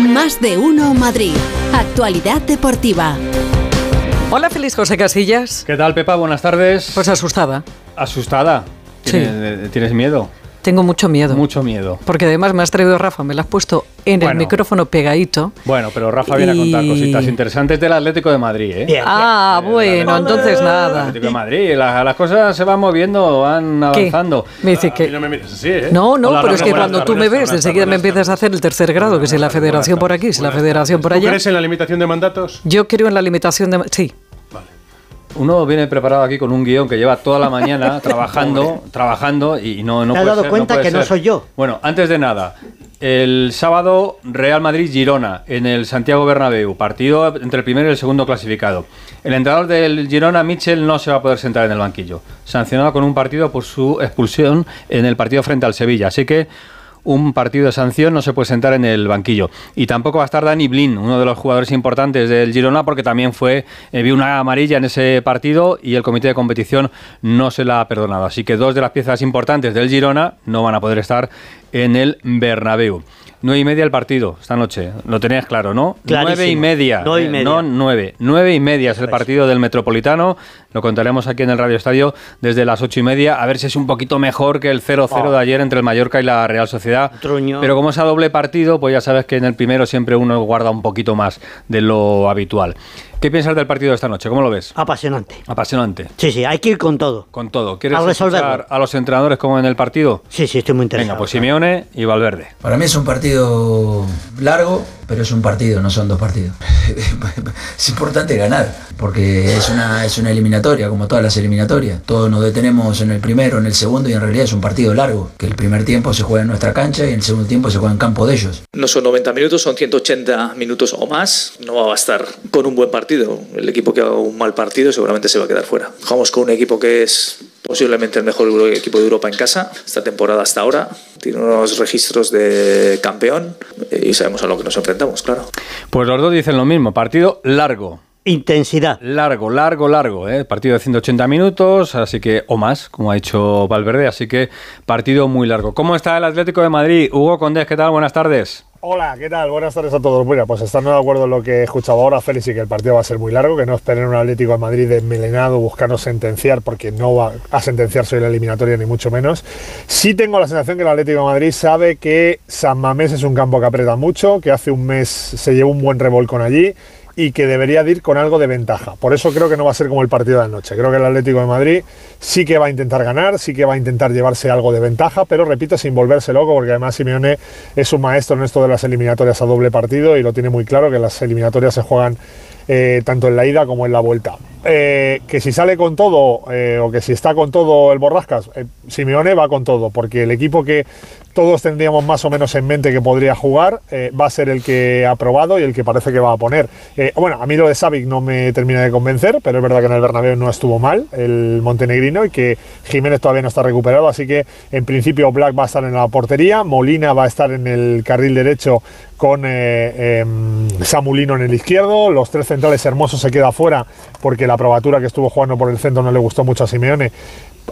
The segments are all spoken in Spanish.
Más de uno Madrid. Actualidad deportiva. Hola, feliz José Casillas. ¿Qué tal, Pepa? Buenas tardes. Pues asustada. ¿Asustada? Sí. ¿Tienes, ¿tienes miedo? Tengo mucho miedo. Mucho miedo. Porque además me has traído Rafa, me lo has puesto en el micrófono pegadito. Bueno, pero Rafa viene a contar cositas interesantes del Atlético de Madrid, ¿eh? Ah, bueno, la- entonces El nada. Atlético de Madrid, la- las cosas se van moviendo, van ¿Qué? avanzando. Me dice A que... mí no me mires así, ¿eh? No, no, Hola, pero es que cuando tú me ves, enseguida me empiezas a hacer el tercer grado, que si la federación por aquí, si la federación por ¿Tú allá. crees en la limitación de mandatos? Yo creo en la limitación de... Sí, Uno viene preparado aquí con un guion que lleva toda la mañana trabajando, trabajando y no, no ¿Te has puede dado ser, cuenta que no soy yo? Bueno, antes de nada, el sábado Real Madrid-Girona en el Santiago Bernabéu, partido entre el primero y el segundo clasificado. El entrenador del Girona, Michel, no se va a poder sentar en el banquillo, sancionado con un partido por su expulsión en el partido frente al Sevilla, así que un partido de sanción no se puede sentar en el banquillo. Y tampoco va a estar Dani Blin, uno de los jugadores importantes del Girona, porque también fue eh, vio una amarilla en ese partido y el comité de competición no se la ha perdonado. Así que dos de las piezas importantes del Girona no van a poder estar en el Bernabéu. Nueve y media el partido esta noche, lo tenías claro, ¿no? Clarísimo. Nueve y media, y eh, media. no nueve. Nueve y media es el partido del Metropolitano, lo contaremos aquí en el Radio Estadio desde las ocho y media, a ver si es un poquito mejor que el 0-0 de ayer entre el Mallorca y la Real Sociedad. Truño. Pero como es a doble partido, pues ya sabes que en el primero siempre uno guarda un poquito más de lo habitual. ¿Qué piensas del partido de esta noche? ¿Cómo lo ves? Apasionante. Apasionante. Sí, sí, hay que ir con todo. Con todo. ¿Quieres A escuchar a los entrenadores como en el partido? Sí, sí, estoy muy interesado. Venga, pues Simeone y Valverde. Para mí es un partido largo, pero es un partido, no son dos partidos. es importante ganar, porque es una, es una eliminatoria, como todas las eliminatorias. Todos nos detenemos en el primero, en el segundo, y en realidad es un partido largo, que el primer tiempo se juega en nuestra cancha y el segundo tiempo se juega en campo de ellos. No son 90 minutos, son 180 minutos o más. No va a bastar con un buen partido. El equipo que haga un mal partido seguramente se va a quedar fuera. Jugamos con un equipo que es posiblemente el mejor equipo de Europa en casa esta temporada hasta ahora. Tiene unos registros de campeón eh, y sabemos a lo que nos enfrentamos, claro. Pues los dos dicen lo mismo, partido largo. Intensidad. Largo, largo, largo, ¿eh? partido de 180 minutos, así que, o más, como ha dicho Valverde, así que partido muy largo. ¿Cómo está el Atlético de Madrid? Hugo Condés, ¿qué tal? Buenas tardes. Hola, ¿qué tal? Buenas tardes a todos. Mira, pues estando de acuerdo en lo que he escuchado ahora, Félix, y que el partido va a ser muy largo, que no esperen un Atlético de Madrid desmelenado buscando sentenciar, porque no va a sentenciarse la eliminatoria, ni mucho menos. Sí tengo la sensación que el Atlético de Madrid sabe que San Mamés es un campo que aprieta mucho, que hace un mes se llevó un buen revolcón allí y que debería de ir con algo de ventaja. Por eso creo que no va a ser como el partido de anoche. Creo que el Atlético de Madrid sí que va a intentar ganar, sí que va a intentar llevarse algo de ventaja, pero repito, sin volverse loco, porque además Simeone es un maestro en esto de las eliminatorias a doble partido y lo tiene muy claro que las eliminatorias se juegan eh, tanto en la ida como en la vuelta. Eh, que si sale con todo eh, o que si está con todo el Borrascas, Simeone va con todo, porque el equipo que todos tendríamos más o menos en mente que podría jugar eh, va a ser el que ha probado y el que parece que va a poner. Eh, bueno, a mí lo de Savic no me termina de convencer, pero es verdad que en el Bernabéu no estuvo mal el montenegrino y que Jiménez todavía no está recuperado, así que en principio Black va a estar en la portería, Molina va a estar en el carril derecho con eh, em, Samulino en el izquierdo, los tres centrales hermosos se queda fuera porque la probatura que estuvo jugando por el centro no le gustó mucho a Simeone.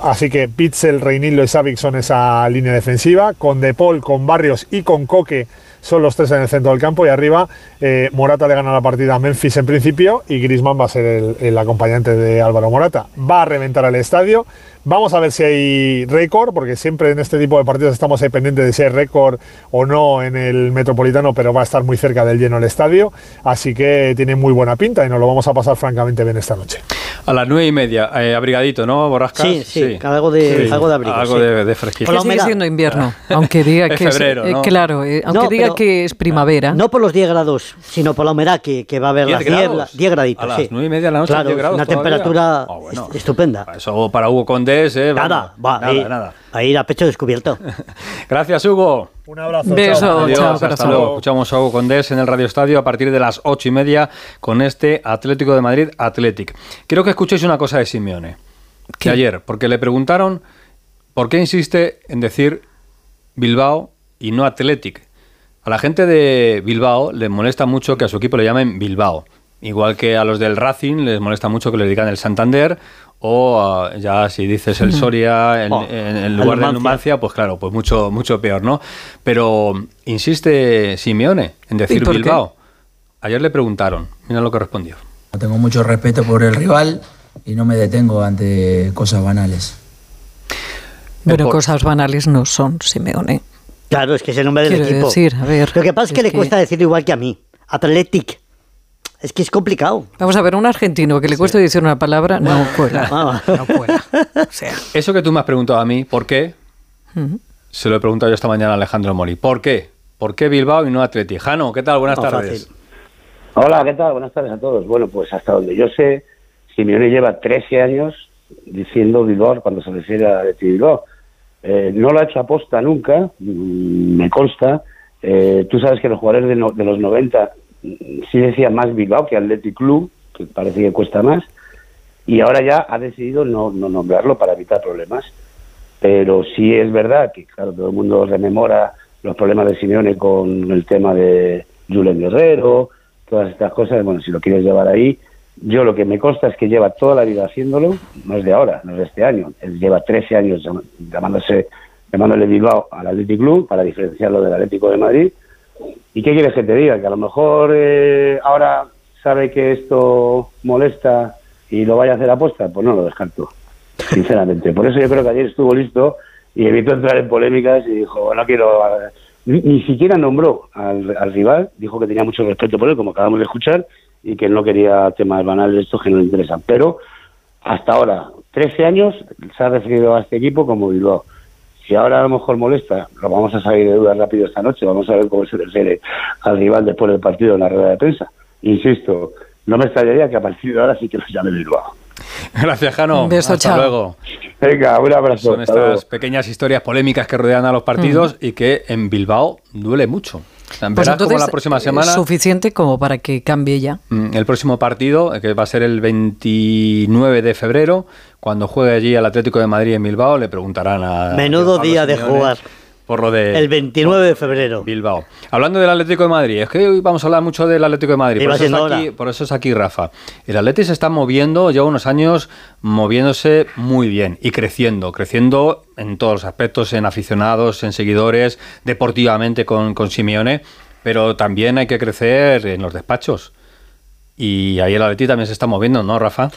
Así que Pitzel, Reinildo y Savic son esa línea defensiva. Con De Paul, con Barrios y con Coque son los tres en el centro del campo. Y arriba eh, Morata le gana la partida a Memphis en principio y Grisman va a ser el, el acompañante de Álvaro Morata. Va a reventar el estadio. Vamos a ver si hay récord, porque siempre en este tipo de partidos estamos ahí pendientes de si hay récord o no en el Metropolitano, pero va a estar muy cerca del lleno el estadio. Así que tiene muy buena pinta y nos lo vamos a pasar francamente bien esta noche. A las nueve y media, eh, abrigadito, ¿no, Borrascas? Sí, sí, algo de- algo de abrigo, Algo sí. de, de fresquito. Sigue siendo invierno, aunque diga Es que febrero, es, eh, ¿no? claro, eh, aunque No, diga que es primavera. No por los 10 grados, sino por la humedad que, que va a haber 10 las grados. nieblas. 10 graditos, A las sí. nueve y media de la noche, Claro, 10 grados una todavía. temperatura Ah, bueno. estupenda. Eso para Hugo Condés, ¿eh? Nada, va, nada, ahí, nada. a ir a pecho descubierto. Gracias, Hugo. Un abrazo. Beso. chao. Chao, Adiós, hasta corazón. luego. Escuchamos a Hugo Condés en el Radio Estadio a partir de las ocho y media con este Atlético de Madrid Athletic. Quiero que escuchéis una cosa de Simeone. ¿Qué? De ayer, porque le preguntaron por qué insiste en decir Bilbao y no Athletic. A la gente de Bilbao le molesta mucho que a su equipo le llamen Bilbao. Igual que a los del Racing les molesta mucho que les digan el Santander o ah, ya si dices el Soria en, Oh, en- en el lugar de Numancia. Pues claro, pues mucho mucho peor, ¿no? Pero insiste Simeone en decir qué? Bilbao. Ayer le preguntaron, mira lo que respondió. Tengo mucho respeto por el rival y no me detengo ante cosas banales. Bueno, por- cosas banales no son, Simeone. Claro, es que es el nombre del Quiero equipo. decir, a ver, Lo que pasa es que le cuesta decirlo igual que a mí. Athletic. Es que es complicado. Vamos a ver, un argentino que le cuesta decir una palabra no cuela. No cuela. O sea, Eso que tú me has preguntado a mí, ¿por qué? Se lo he preguntado yo esta mañana a Alejandro Mori. ¿Por qué? ¿Por qué Bilbao y no Atleti? Jano, ¿qué tal? Buenas No, tardes. fácil. Hola, ¿qué tal? Buenas tardes a todos. Bueno, pues hasta donde yo sé, Simeone lleva 13 años diciendo Bilbao cuando se refiere a Athletic Bilbao. Eh, no lo ha hecho aposta nunca, mm, me consta. Eh, tú sabes que los jugadores de, de los 90 mm, sí decían más Bilbao que Athletic Club, que parece que cuesta más, y ahora ya ha decidido no, no nombrarlo para evitar problemas. Pero sí es verdad que, claro, todo el mundo rememora los problemas de Simeone con el tema de Julen Guerrero, todas estas cosas. Bueno, si lo quieres llevar ahí, yo lo que me consta es que lleva toda la vida haciéndolo, no es de ahora, no es de este año. Él lleva 13 años llam- llamándose, llamándole Bilbao al Athletic Club para diferenciarlo del Atlético de Madrid. ¿Y qué quieres que te diga? Que a lo mejor eh, ahora sabe que esto molesta y lo vaya a hacer aposta, pues no lo descarto sinceramente. Por eso yo creo que ayer estuvo listo y evitó entrar en polémicas y dijo, no quiero... Ni, siquiera nombró al rival, dijo que tenía mucho respeto por él, como acabamos de escuchar, y que no quería temas banales de estos que no le interesan. Pero hasta ahora, 13 años, se ha referido a este equipo como Bilbao. Si ahora a lo mejor molesta, lo vamos a salir de dudas rápido esta noche, vamos a ver cómo se refiere al rival después del partido en la rueda de prensa. Insisto, no me extrañaría que a partir de ahora sí que los llame Bilbao. Gracias, Jano. Un beso, Hasta chao. luego. Venga, un abrazo. Son luego. estas pequeñas historias polémicas que rodean a los partidos y que en Bilbao duele mucho. O sea, Pues verás entonces, la próxima eh, semana, suficiente como para que cambie ya. mm, el próximo partido, que va a ser el 29 de febrero, cuando juegue allí al Atlético de Madrid en Bilbao, le preguntarán a. Menudo a día de jugar. Por lo de. El 29 de febrero. Bilbao. Hablando del Atlético de Madrid, es que hoy vamos a hablar mucho del Atlético de Madrid. Iba Por eso, es siendo aquí, hora. por eso es aquí, Rafa. El Atlético se está moviendo, lleva unos años moviéndose muy bien y creciendo, creciendo en todos los aspectos, en aficionados, en seguidores, deportivamente con, con Simeone, pero también hay que crecer en los despachos. Y ahí el Atlético también se está moviendo, ¿no, Rafa?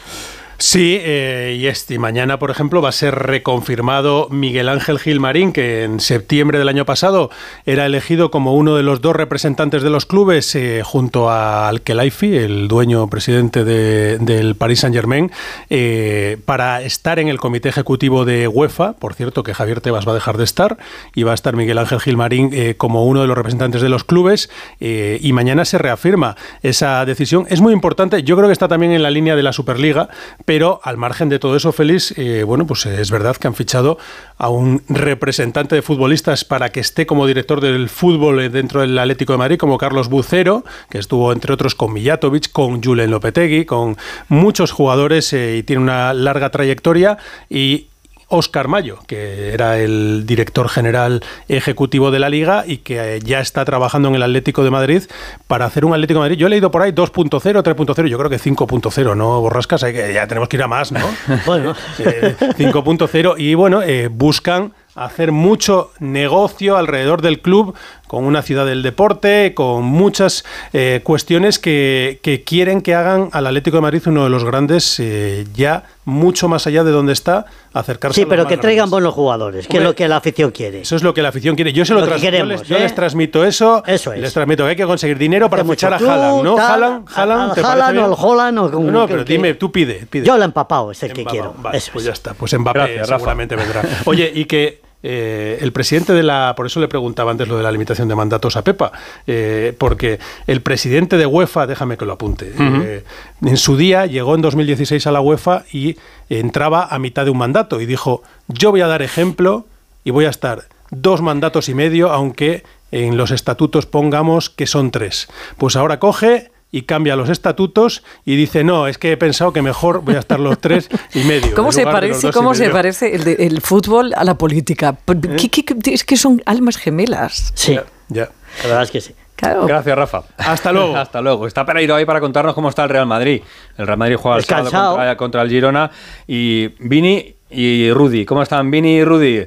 Sí, eh, y este mañana, por ejemplo, va a ser reconfirmado Miguel Ángel Gilmarín, que en septiembre del año pasado era elegido como uno de los dos representantes de los clubes, eh, junto a Al-Khelaifi, el dueño presidente de- del Paris Saint-Germain, eh, para estar en el comité ejecutivo de UEFA. Por cierto, que Javier Tebas va a dejar de estar y va a estar Miguel Ángel Gilmarín eh, como uno de los representantes de los clubes. y mañana se reafirma esa decisión. Es muy importante, yo creo que está también en la línea de la Superliga, pero al margen de todo eso, Félix, eh, bueno, pues es verdad que han fichado a un representante de futbolistas para que esté como director del fútbol eh, dentro del Atlético de Madrid, como Carlos Bucero, que estuvo entre otros con Mijatovic, con Julen Lopetegui, con muchos jugadores eh, y tiene una larga trayectoria. Y Óscar Mayo, que era el director general ejecutivo de la liga y que eh, ya está trabajando en el Atlético de Madrid para hacer un Atlético de Madrid. Yo he leído por ahí 2.0, 3.0, yo creo que 5.0, ¿no, Borrascas? Hay que, ya tenemos que ir a más, ¿no? Bueno. Eh, 5.0 y bueno, eh, buscan hacer mucho negocio alrededor del club con una ciudad del deporte, con muchas eh, cuestiones que, que quieren que hagan al Atlético de Madrid uno de los grandes eh, ya mucho más allá de donde está, acercarse Sí, a pero que traigan buenos jugadores, que es lo que la afición quiere. Eso es lo que la afición quiere. Yo se lo, Lo yo les, yo ¿eh? les transmito eso. Eso es. Les transmito que hay que conseguir dinero para fichar a Haaland, ¿no? Haaland, Haaland, al ¿te parece Haaland o Holland o con- No, pero que- dime, tú pide, pide. Yo el empapado es el que quiero. vale, Eso pues es. ya está. Pues Mbappé Gracias, Rafa. seguramente vendrá. Oye, y que eh, el presidente de la. Por eso le preguntaba antes lo de la limitación de mandatos a Pepa. eh, porque el presidente de UEFA, déjame que lo apunte, eh, en su día llegó en 2016 a la UEFA y entraba a mitad de un mandato y dijo: Yo voy a dar ejemplo y voy a estar dos mandatos y medio, aunque en los estatutos pongamos que son tres. Pues ahora coge y cambia los estatutos y dice, no, es que he pensado que mejor voy a estar los tres y medio. ¿Cómo se parece, cómo se medio". parece el, de- el fútbol a la política? ¿Eh? ¿Qué- qué- qué- es que son almas gemelas. Sí, Ya. la verdad es que sí. Claro. Gracias, Rafa. Hasta luego. Hasta luego. Está Pereiro ahí para contarnos cómo está el Real Madrid. El Real Madrid juega el sábado contra, contra el Girona. Y Vini y Rudy. ¿Cómo están Vini y Rudy?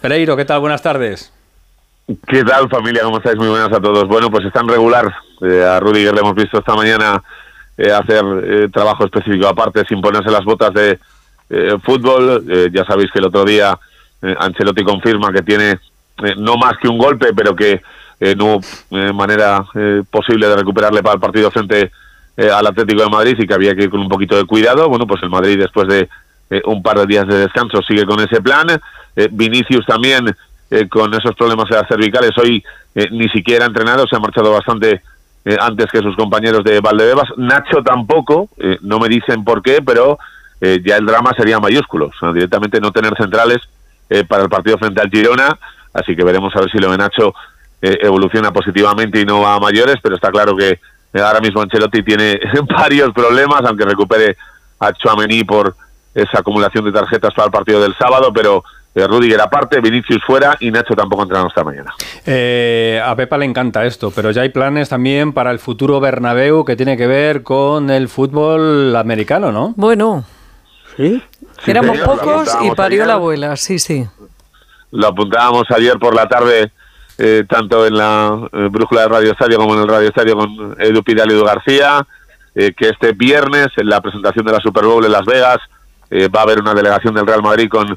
Pereiro, ¿qué tal? Buenas tardes. ¿Qué tal familia? ¿Cómo estáis? Muy buenas a todos. Bueno, pues están regular. Eh, a Rudiger le hemos visto esta mañana eh, hacer eh, trabajo específico aparte sin ponerse las botas de eh, fútbol. Ya sabéis que el otro día Ancelotti confirma que tiene no más que un golpe, pero que no manera posible de recuperarle para el partido frente al Atlético de Madrid y que había que ir con un poquito de cuidado. Bueno, pues el Madrid después de un par de días de descanso sigue con ese plan. Vinicius también eh, con esos problemas las cervicales. Hoy eh, ni siquiera ha entrenado, se ha marchado bastante eh, antes que sus compañeros de Valdebebas. Nacho tampoco, eh, no me dicen por qué, pero eh, ya el drama sería mayúsculo. O sea, directamente no tener centrales eh, para el partido frente al Girona. Así que veremos a ver si lo de Nacho eh, evoluciona positivamente y no va a mayores, pero está claro que eh, ahora mismo Ancelotti tiene varios problemas, aunque recupere a Chouameni por esa acumulación de tarjetas para el partido del sábado, pero eh, Rudiger aparte, Vinicius fuera y Nacho tampoco entrará esta mañana. Eh, a Pepa le encanta esto, pero ya hay planes también para el futuro Bernabéu que tiene que ver con el fútbol americano, ¿no? Bueno, ¿Sí? éramos señor, pocos y parió ayer. la abuela, sí, sí. Lo apuntábamos ayer por la tarde, eh, tanto en la eh, brújula de Radio Estadio como en el Radio Estadio con Edu Pidal y Edu García, eh, que este viernes, en la presentación de la Super Bowl en Las Vegas, eh, va a haber una delegación del Real Madrid con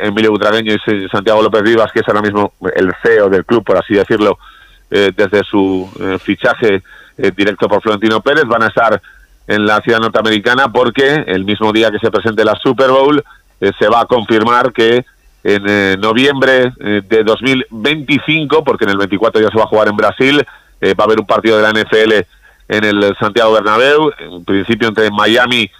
Emilio Butragueño y Santiago López Rivas, que es ahora mismo el CEO del club, por así decirlo, eh, desde su eh, fichaje eh, directo por Florentino Pérez. Van a estar en la ciudad norteamericana porque el mismo día que se presente la Super Bowl eh, se va a confirmar que en eh, noviembre eh, de 2025, porque en el 24 ya se va a jugar en Brasil, eh, va a haber un partido de la NFL en el Santiago Bernabéu, en principio entre Miami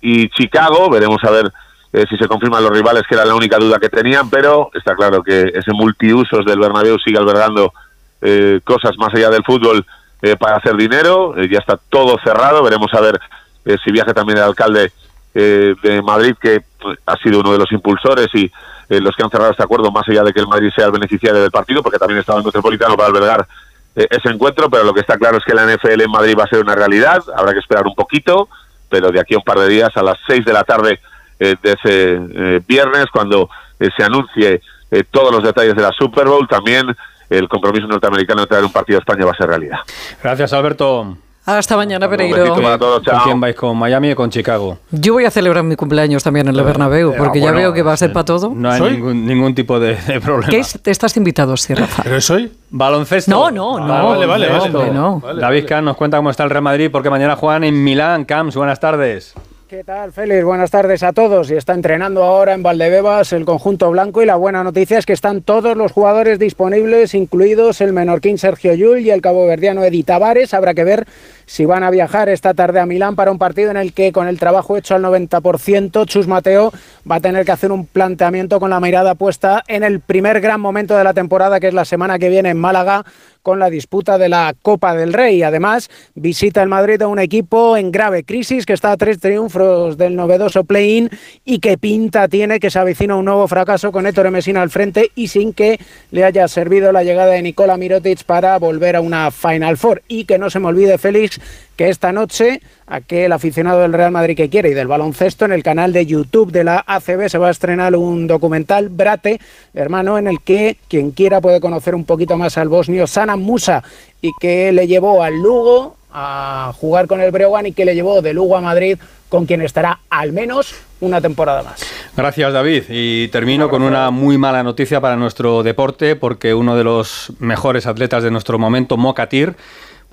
y Chicago, veremos a ver eh, si se confirman los rivales, que era la única duda que tenían, pero está claro que ese multiusos del Bernabéu sigue albergando eh, cosas más allá del fútbol eh, para hacer dinero, eh, ya está todo cerrado, veremos a ver eh, si viaja también el alcalde de Madrid, que ha sido uno de los impulsores y los que han cerrado este acuerdo, más allá de que el Madrid sea el beneficiario del partido, porque también estaba en Metropolitano para albergar ese encuentro, pero lo que está claro es que la NFL en Madrid va a ser una realidad, habrá que esperar un poquito, pero de aquí a un par de días, a las 6 de la tarde eh, de ese eh, viernes, cuando eh, se anuncie eh, todos los detalles de la Super Bowl, también el compromiso norteamericano de traer un partido a España va a ser realidad. Gracias, Alberto. Hasta mañana, Pereiro. para todos, ¿Con quién vais? ¿Con Miami o con Chicago? Yo voy a celebrar mi cumpleaños también en el Bernabéu, porque ya veo que va a ser para todo. No hay ¿Soy? ningún, ningún tipo de, de problema. ¿Qué es? ¿Te estás invitado, sí, Rafa? ¿Pero es hoy? Baloncesto. No, no, no. Ah, vale, vale, no, vale. no. Vale, David vale. Kahn nos cuenta cómo está el Real Madrid porque mañana juegan en Milán. Camps, buenas tardes. ¿Qué tal, Félix? Buenas tardes a todos. Y está entrenando ahora en Valdebebas el conjunto blanco y la buena noticia es que están todos los jugadores disponibles, incluidos el menorquín Sergio Llull y el caboverdiano Edi Tavares. Habrá que ver si van a viajar esta tarde a Milán para un partido en el que con el trabajo hecho al 90%, Chus Mateo va a tener que hacer un planteamiento con la mirada puesta en el primer gran momento de la temporada, que es la semana que viene en Málaga, con la disputa de la Copa del Rey. Además, visita el Madrid a un equipo en grave crisis que está a tres triunfos del novedoso play-in y que pinta tiene que se avecina un nuevo fracaso con Héctor Mesina al frente y sin que le haya servido la llegada de Nicola Mirotic para volver a una Final Four. Y que no se me olvide, Félix, que esta noche aquel aficionado del Real Madrid que quiere y del baloncesto en el canal de YouTube de la ACB se va a estrenar un documental Brate, hermano, en el que quien quiera puede conocer un poquito más al bosnio Sana Musa y que le llevó al Lugo a jugar con el Breogán y que le llevó de Lugo a Madrid con quien estará al menos una temporada más. Gracias, David. Y termino con una muy mala noticia para nuestro deporte, porque uno de los mejores atletas de nuestro momento, Mokatir,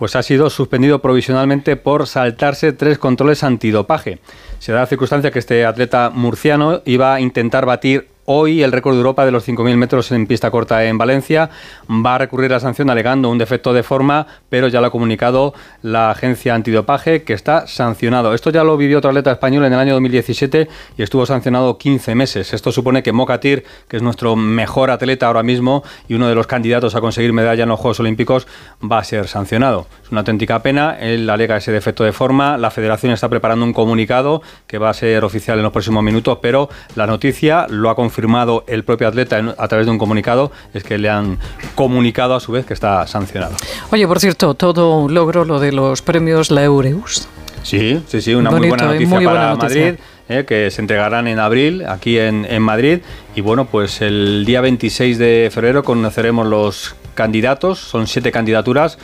pues ha sido suspendido provisionalmente por saltarse tres controles antidopaje. Se da la circunstancia que este atleta murciano iba a intentar batir hoy el récord de Europa de los 5.000 metros en pista corta en Valencia. Va a recurrir a la sanción alegando un defecto de forma, pero ya lo ha comunicado la agencia antidopaje que está sancionado. Esto ya lo vivió otro atleta español en el año 2017 y estuvo sancionado 15 meses. Esto supone que Mokatir, que es nuestro mejor atleta ahora mismo y uno de los candidatos a conseguir medalla en los Juegos Olímpicos, va a ser sancionado. Es una auténtica pena. Él alega ese defecto de forma. La federación está preparando un comunicado que va a ser oficial en los próximos minutos, pero la noticia lo ha confirmado confirmado el propio atleta en- a través de un comunicado, es que le han comunicado a su vez que está sancionado. Oye, por cierto, todo un logro lo de los premios La Eureus. Sí, sí, sí, una muy buena eh, noticia muy buena para noticia. Madrid, eh, que se entregarán en abril aquí en, en Madrid. Y bueno, pues el día 26 de febrero conoceremos los candidatos, son siete candidaturas.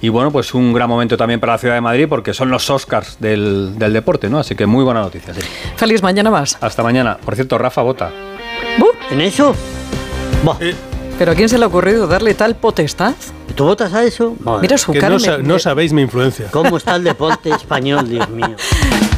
Y bueno, pues un gran momento también para la ciudad de Madrid porque son los Oscars del, del deporte, ¿no? Así que muy buena noticia. sí. Feliz mañana más. Hasta mañana. Por cierto, Rafa vota. ¿En eso? ¿Pero a quién se le ha ocurrido darle tal potestad? ¿Tú votas a eso? Madre. Mira su Que cara. no, me- sa- no sabéis mi influencia. ¿Cómo está el deporte español, Dios mío?